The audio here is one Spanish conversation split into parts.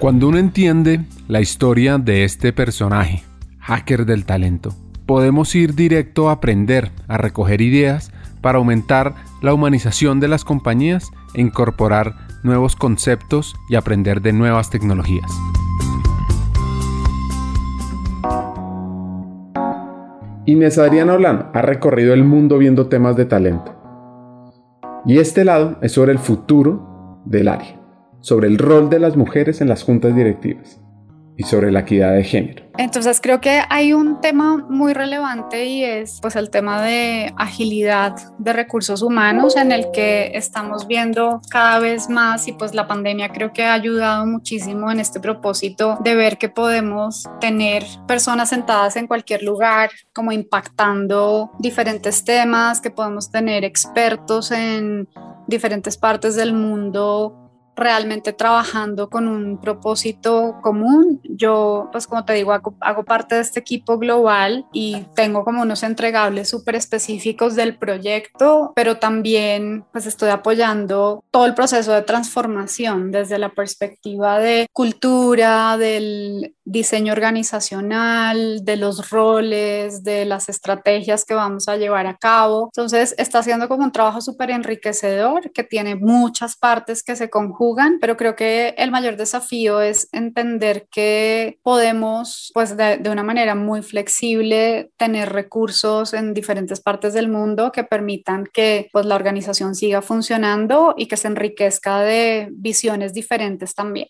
Cuando uno entiende la historia de este personaje, hacker del talento, podemos ir directo a aprender, a recoger ideas para aumentar la humanización de las compañías e incorporar nuevos conceptos y aprender de nuevas tecnologías. Inés Adriana Olano ha recorrido el mundo viendo temas de talento. Y este lado es sobre el futuro del área sobre el rol de las mujeres en las juntas directivas y sobre la equidad de género. Entonces creo que hay un tema muy relevante y es pues el tema de agilidad de recursos humanos en el que estamos viendo cada vez más y pues la pandemia creo que ha ayudado muchísimo en este propósito de ver que podemos tener personas sentadas en cualquier lugar como impactando diferentes temas, que podemos tener expertos en diferentes partes del mundo realmente trabajando con un propósito común. Yo, pues como te digo, hago, parte de este equipo global y tengo como unos entregables súper específicos del proyecto, pero también pues estoy apoyando todo el proceso de transformación desde la perspectiva de cultura, del diseño organizacional, de los roles, de las estrategias que vamos a llevar a cabo. Entonces, está haciendo como un trabajo súper enriquecedor que tiene muchas partes que se conjugan pero creo que el mayor desafío es entender que podemos, pues de, de una manera muy flexible, tener recursos en diferentes partes del mundo que permitan que pues, la organización siga funcionando y que se enriquezca de visiones diferentes también.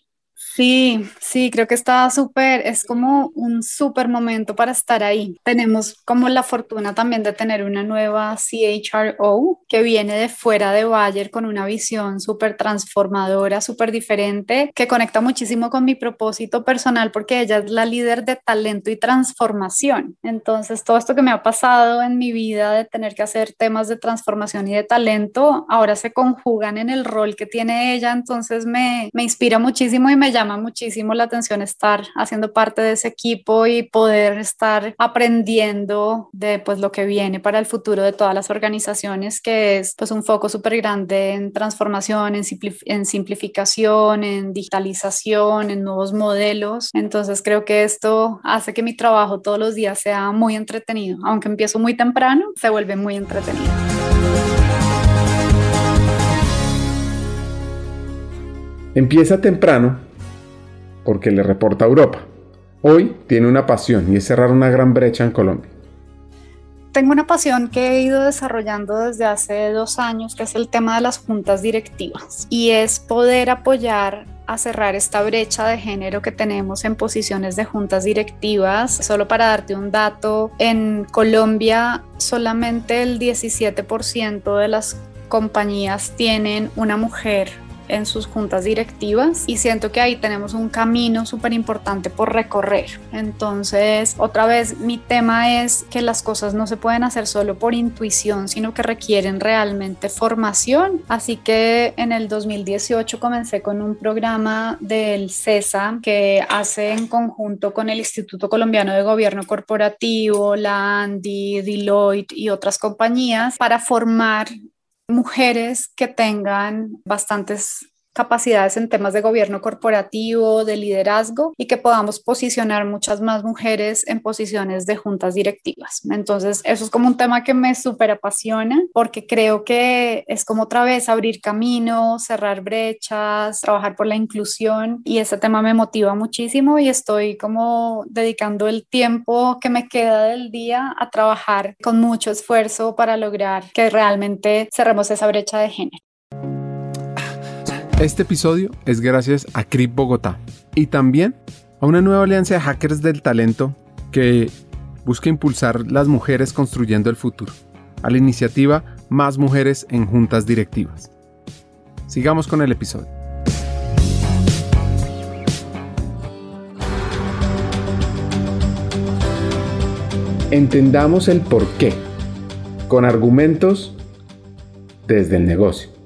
Sí, sí, creo que está súper, es como un súper momento para estar ahí. Tenemos como la fortuna también de tener una nueva CHRO que viene de fuera de Bayer con una visión súper transformadora, súper diferente, que conecta muchísimo con mi propósito personal porque ella es la líder de talento y transformación. Entonces, todo esto que me ha pasado en mi vida de tener que hacer temas de transformación y de talento, ahora se conjugan en el rol que tiene ella, entonces me, me inspira muchísimo y me llama muchísimo la atención estar haciendo parte de ese equipo y poder estar aprendiendo de pues lo que viene para el futuro de todas las organizaciones, que es pues un foco súper grande en transformación, en, en simplificación, en digitalización, en nuevos modelos. Entonces creo que esto hace que mi trabajo todos los días sea muy entretenido. Aunque empiezo muy temprano, se vuelve muy entretenido. Empieza temprano porque le reporta a Europa. Hoy tiene una pasión y es cerrar una gran brecha en Colombia. Tengo una pasión que he ido desarrollando desde hace dos años, que es el tema de las juntas directivas, y es poder apoyar a cerrar esta brecha de género que tenemos en posiciones de juntas directivas. Solo para darte un dato, en Colombia solamente el 17% de las compañías tienen una mujer en sus juntas directivas y siento que ahí tenemos un camino súper importante por recorrer. Entonces, otra vez, mi tema es que las cosas no se pueden hacer solo por intuición, sino que requieren realmente formación. Así que en el 2018 comencé con un programa del CESA que hace en conjunto con el Instituto Colombiano de Gobierno Corporativo, la ANDI, Deloitte y otras compañías para formar mujeres que tengan bastantes capacidades en temas de gobierno corporativo, de liderazgo y que podamos posicionar muchas más mujeres en posiciones de juntas directivas. Entonces, eso es como un tema que me súper apasiona porque creo que es como otra vez abrir caminos, cerrar brechas, trabajar por la inclusión y ese tema me motiva muchísimo y estoy como dedicando el tiempo que me queda del día a trabajar con mucho esfuerzo para lograr que realmente cerremos esa brecha de género. Este episodio es gracias a CRIP Bogotá y también a una nueva alianza de hackers del talento que busca impulsar las mujeres construyendo el futuro, a la iniciativa Más Mujeres en Juntas Directivas. Sigamos con el episodio. Entendamos el por qué, con argumentos desde el negocio.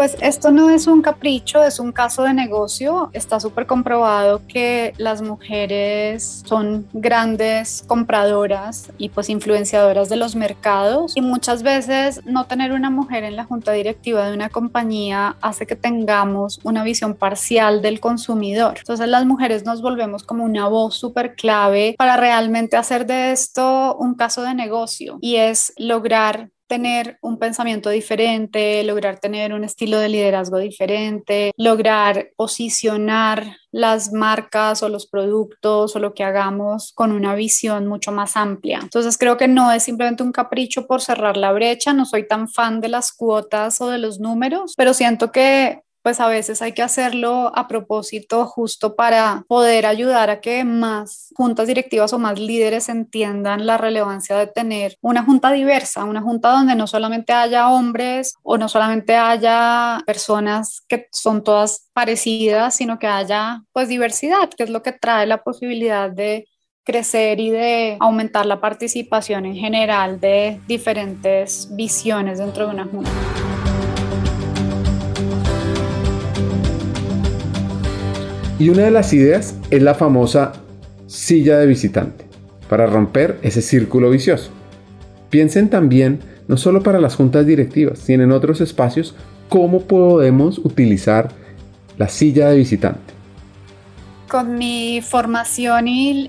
Pues esto no es un capricho, es un caso de negocio. Está súper comprobado que las mujeres son grandes compradoras y pues influenciadoras de los mercados y muchas veces no tener una mujer en la junta directiva de una compañía hace que tengamos una visión parcial del consumidor. Entonces las mujeres nos volvemos como una voz súper clave para realmente hacer de esto un caso de negocio y es lograr tener un pensamiento diferente, lograr tener un estilo de liderazgo diferente, lograr posicionar las marcas o los productos o lo que hagamos con una visión mucho más amplia. Entonces creo que no es simplemente un capricho por cerrar la brecha, no soy tan fan de las cuotas o de los números, pero siento que pues a veces hay que hacerlo a propósito justo para poder ayudar a que más juntas directivas o más líderes entiendan la relevancia de tener una junta diversa, una junta donde no solamente haya hombres o no solamente haya personas que son todas parecidas, sino que haya pues diversidad, que es lo que trae la posibilidad de crecer y de aumentar la participación en general de diferentes visiones dentro de una junta. Y una de las ideas es la famosa silla de visitante, para romper ese círculo vicioso. Piensen también, no solo para las juntas directivas, sino en otros espacios, cómo podemos utilizar la silla de visitante con mi formación y,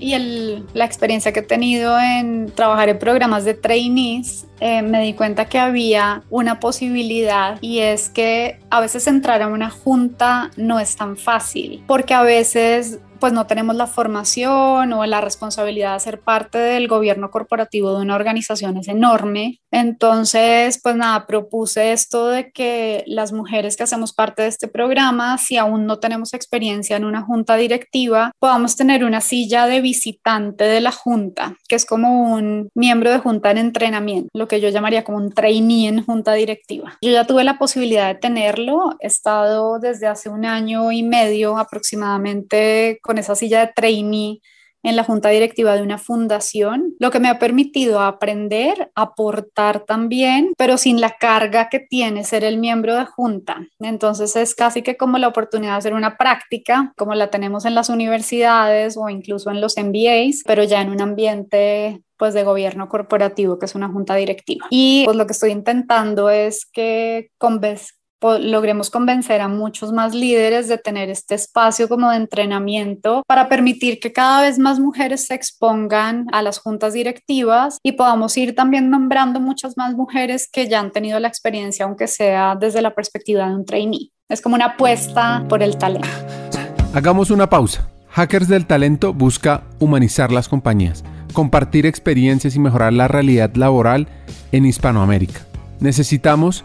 la experiencia que he tenido en trabajar en programas de trainees, eh, me di cuenta que había una posibilidad y es que a veces entrar a una junta no es tan fácil, porque a veces pues no tenemos la formación o la responsabilidad de ser parte del gobierno corporativo de una organización es enorme. Entonces, pues nada, propuse esto de que las mujeres que hacemos parte de este programa, si aún no tenemos experiencia en una junta directiva, podamos tener una silla de visitante de la junta, que es como un miembro de junta en entrenamiento, lo que yo llamaría como un trainee en junta directiva. Yo ya tuve la posibilidad de tenerlo, he estado desde hace un año y medio aproximadamente con esa silla de trainee en la junta directiva de una fundación, lo que me ha permitido aprender, aportar también, pero sin la carga que tiene ser el miembro de junta. Entonces es casi que como la oportunidad de hacer una práctica, como la tenemos en las universidades o incluso en los MBAs, pero ya en un ambiente pues de gobierno corporativo, que es una junta directiva. Y pues lo que estoy intentando es que logremos convencer a muchos más líderes de tener este espacio como de entrenamiento para permitir que cada vez más mujeres se expongan a las juntas directivas y podamos ir también nombrando muchas más mujeres que ya han tenido la experiencia, aunque sea desde la perspectiva de un trainee. Es como una apuesta por el talento. Hagamos una pausa. Hackers del Talento busca humanizar las compañías, compartir experiencias y mejorar la realidad laboral en Hispanoamérica. Necesitamos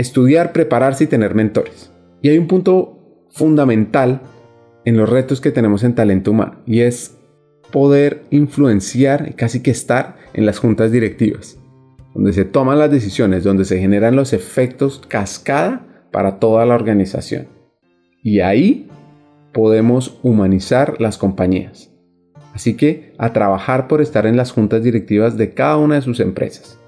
estudiar, prepararse y tener mentores. Y hay un punto fundamental en los retos que tenemos en talento humano y es poder influenciar casi que estar en las juntas directivas, donde se toman las decisiones, donde se generan los efectos cascada para toda la organización. Y ahí podemos humanizar las compañías. Así que a trabajar por estar en las juntas directivas de cada una de sus empresas.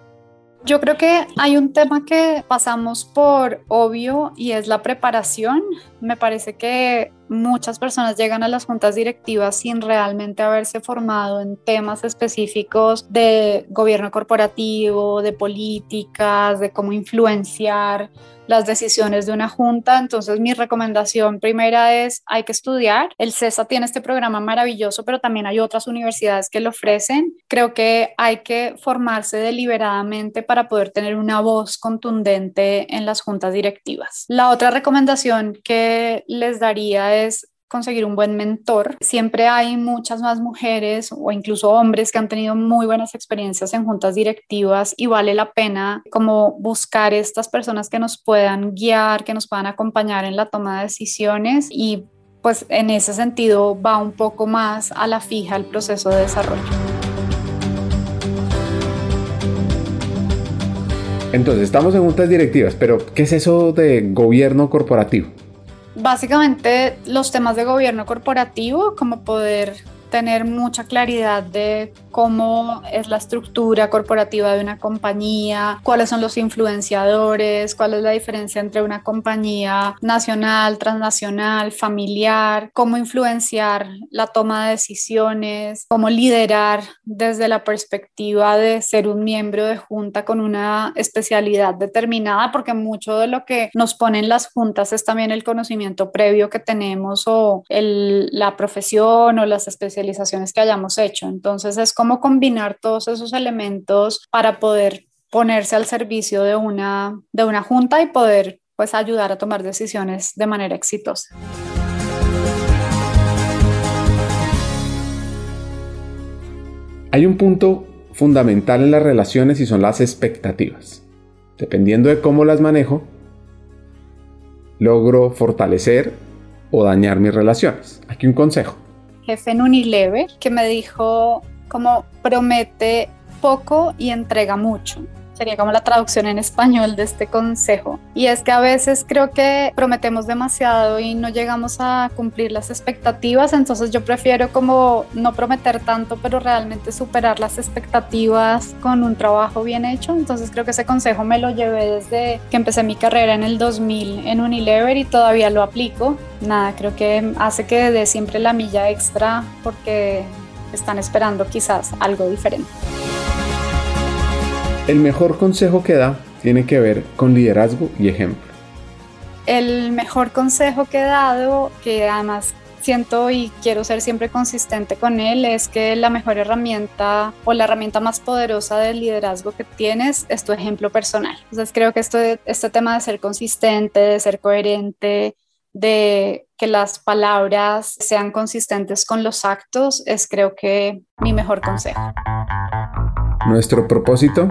Yo creo que hay un tema que pasamos por obvio y es la preparación. Me parece que muchas personas llegan a las juntas directivas sin realmente haberse formado en temas específicos de gobierno corporativo, de políticas, de cómo influenciar las decisiones de una junta. Entonces mi recomendación primera es hay que estudiar. El CESA tiene este programa maravilloso, pero también hay otras universidades que lo ofrecen. Creo que hay que formarse deliberadamente para poder tener una voz contundente en las juntas directivas. La otra recomendación que les daría es conseguir un buen mentor. Siempre hay muchas más mujeres o incluso hombres que han tenido muy buenas experiencias en juntas directivas y vale la pena como buscar estas personas que nos puedan guiar, que nos puedan acompañar en la toma de decisiones y pues en ese sentido va un poco más a la fija el proceso de desarrollo. Entonces, estamos en juntas directivas, pero ¿qué es eso de gobierno corporativo? Básicamente los temas de gobierno corporativo, como poder tener mucha claridad de cómo es la estructura corporativa de una compañía, cuáles son los influenciadores, cuál es la diferencia entre una compañía nacional, transnacional, familiar, cómo influenciar la toma de decisiones, cómo liderar desde la perspectiva de ser un miembro de junta con una especialidad determinada, porque mucho de lo que nos ponen las juntas es también el conocimiento previo que tenemos o la profesión o las especializaciones que hayamos hecho. Entonces es cómo combinar todos esos elementos para poder ponerse al servicio de una, de una junta y poder pues ayudar a tomar decisiones de manera exitosa. Hay un punto fundamental en las relaciones y son las expectativas. Dependiendo de cómo las manejo, logro fortalecer o dañar mis relaciones. Aquí un consejo. Jefe en Unilever que me dijo, como promete poco y entrega mucho. Sería como la traducción en español de este consejo. Y es que a veces creo que prometemos demasiado y no llegamos a cumplir las expectativas, entonces yo prefiero como no prometer tanto, pero realmente superar las expectativas con un trabajo bien hecho. Entonces creo que ese consejo me lo llevé desde que empecé mi carrera en el 2000 en Unilever y todavía lo aplico. Nada, creo que hace que dé siempre la milla extra porque están esperando quizás algo diferente. El mejor consejo que da tiene que ver con liderazgo y ejemplo. El mejor consejo que he dado, que además siento y quiero ser siempre consistente con él, es que la mejor herramienta o la herramienta más poderosa del liderazgo que tienes es tu ejemplo personal. Entonces creo que esto, este tema de ser consistente, de ser coherente, de que las palabras sean consistentes con los actos es creo que mi mejor consejo. Nuestro propósito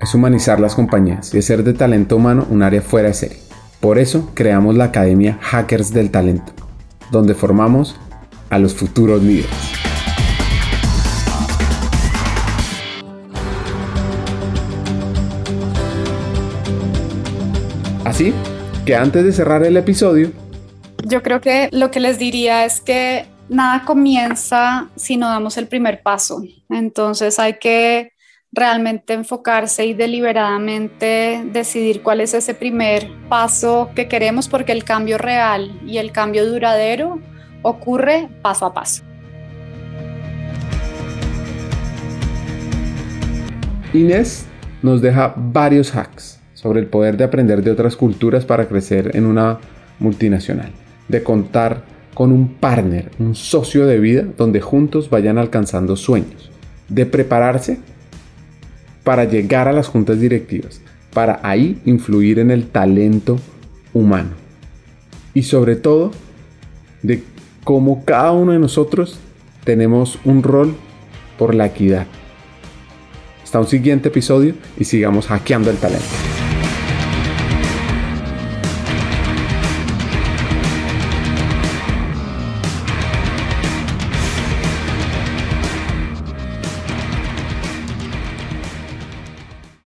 es humanizar las compañías y hacer de talento humano un área fuera de serie. Por eso creamos la Academia Hackers del Talento, donde formamos a los futuros líderes. Así que antes de cerrar el episodio, yo creo que lo que les diría es que nada comienza si no damos el primer paso. Entonces hay que realmente enfocarse y deliberadamente decidir cuál es ese primer paso que queremos porque el cambio real y el cambio duradero ocurre paso a paso. Inés nos deja varios hacks sobre el poder de aprender de otras culturas para crecer en una multinacional de contar con un partner, un socio de vida donde juntos vayan alcanzando sueños, de prepararse para llegar a las juntas directivas, para ahí influir en el talento humano y sobre todo de cómo cada uno de nosotros tenemos un rol por la equidad. Hasta un siguiente episodio y sigamos hackeando el talento.